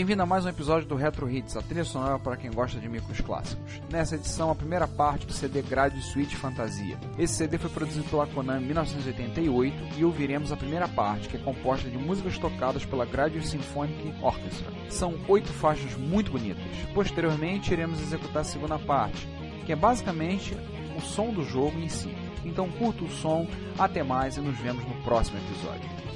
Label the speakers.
Speaker 1: Bem-vindo a mais um episódio do Retro Hits, a trilha sonora para quem gosta de micros clássicos. Nessa edição, a primeira parte do CD Grade Suite Fantasia. Esse CD foi produzido pela Konami em 1988 e ouviremos a primeira parte, que é composta de músicas tocadas pela Grade Symphonic Orchestra. São oito faixas muito bonitas. Posteriormente, iremos executar a segunda parte, que é basicamente o som do jogo em si. Então curta o som, até mais e nos vemos no próximo episódio.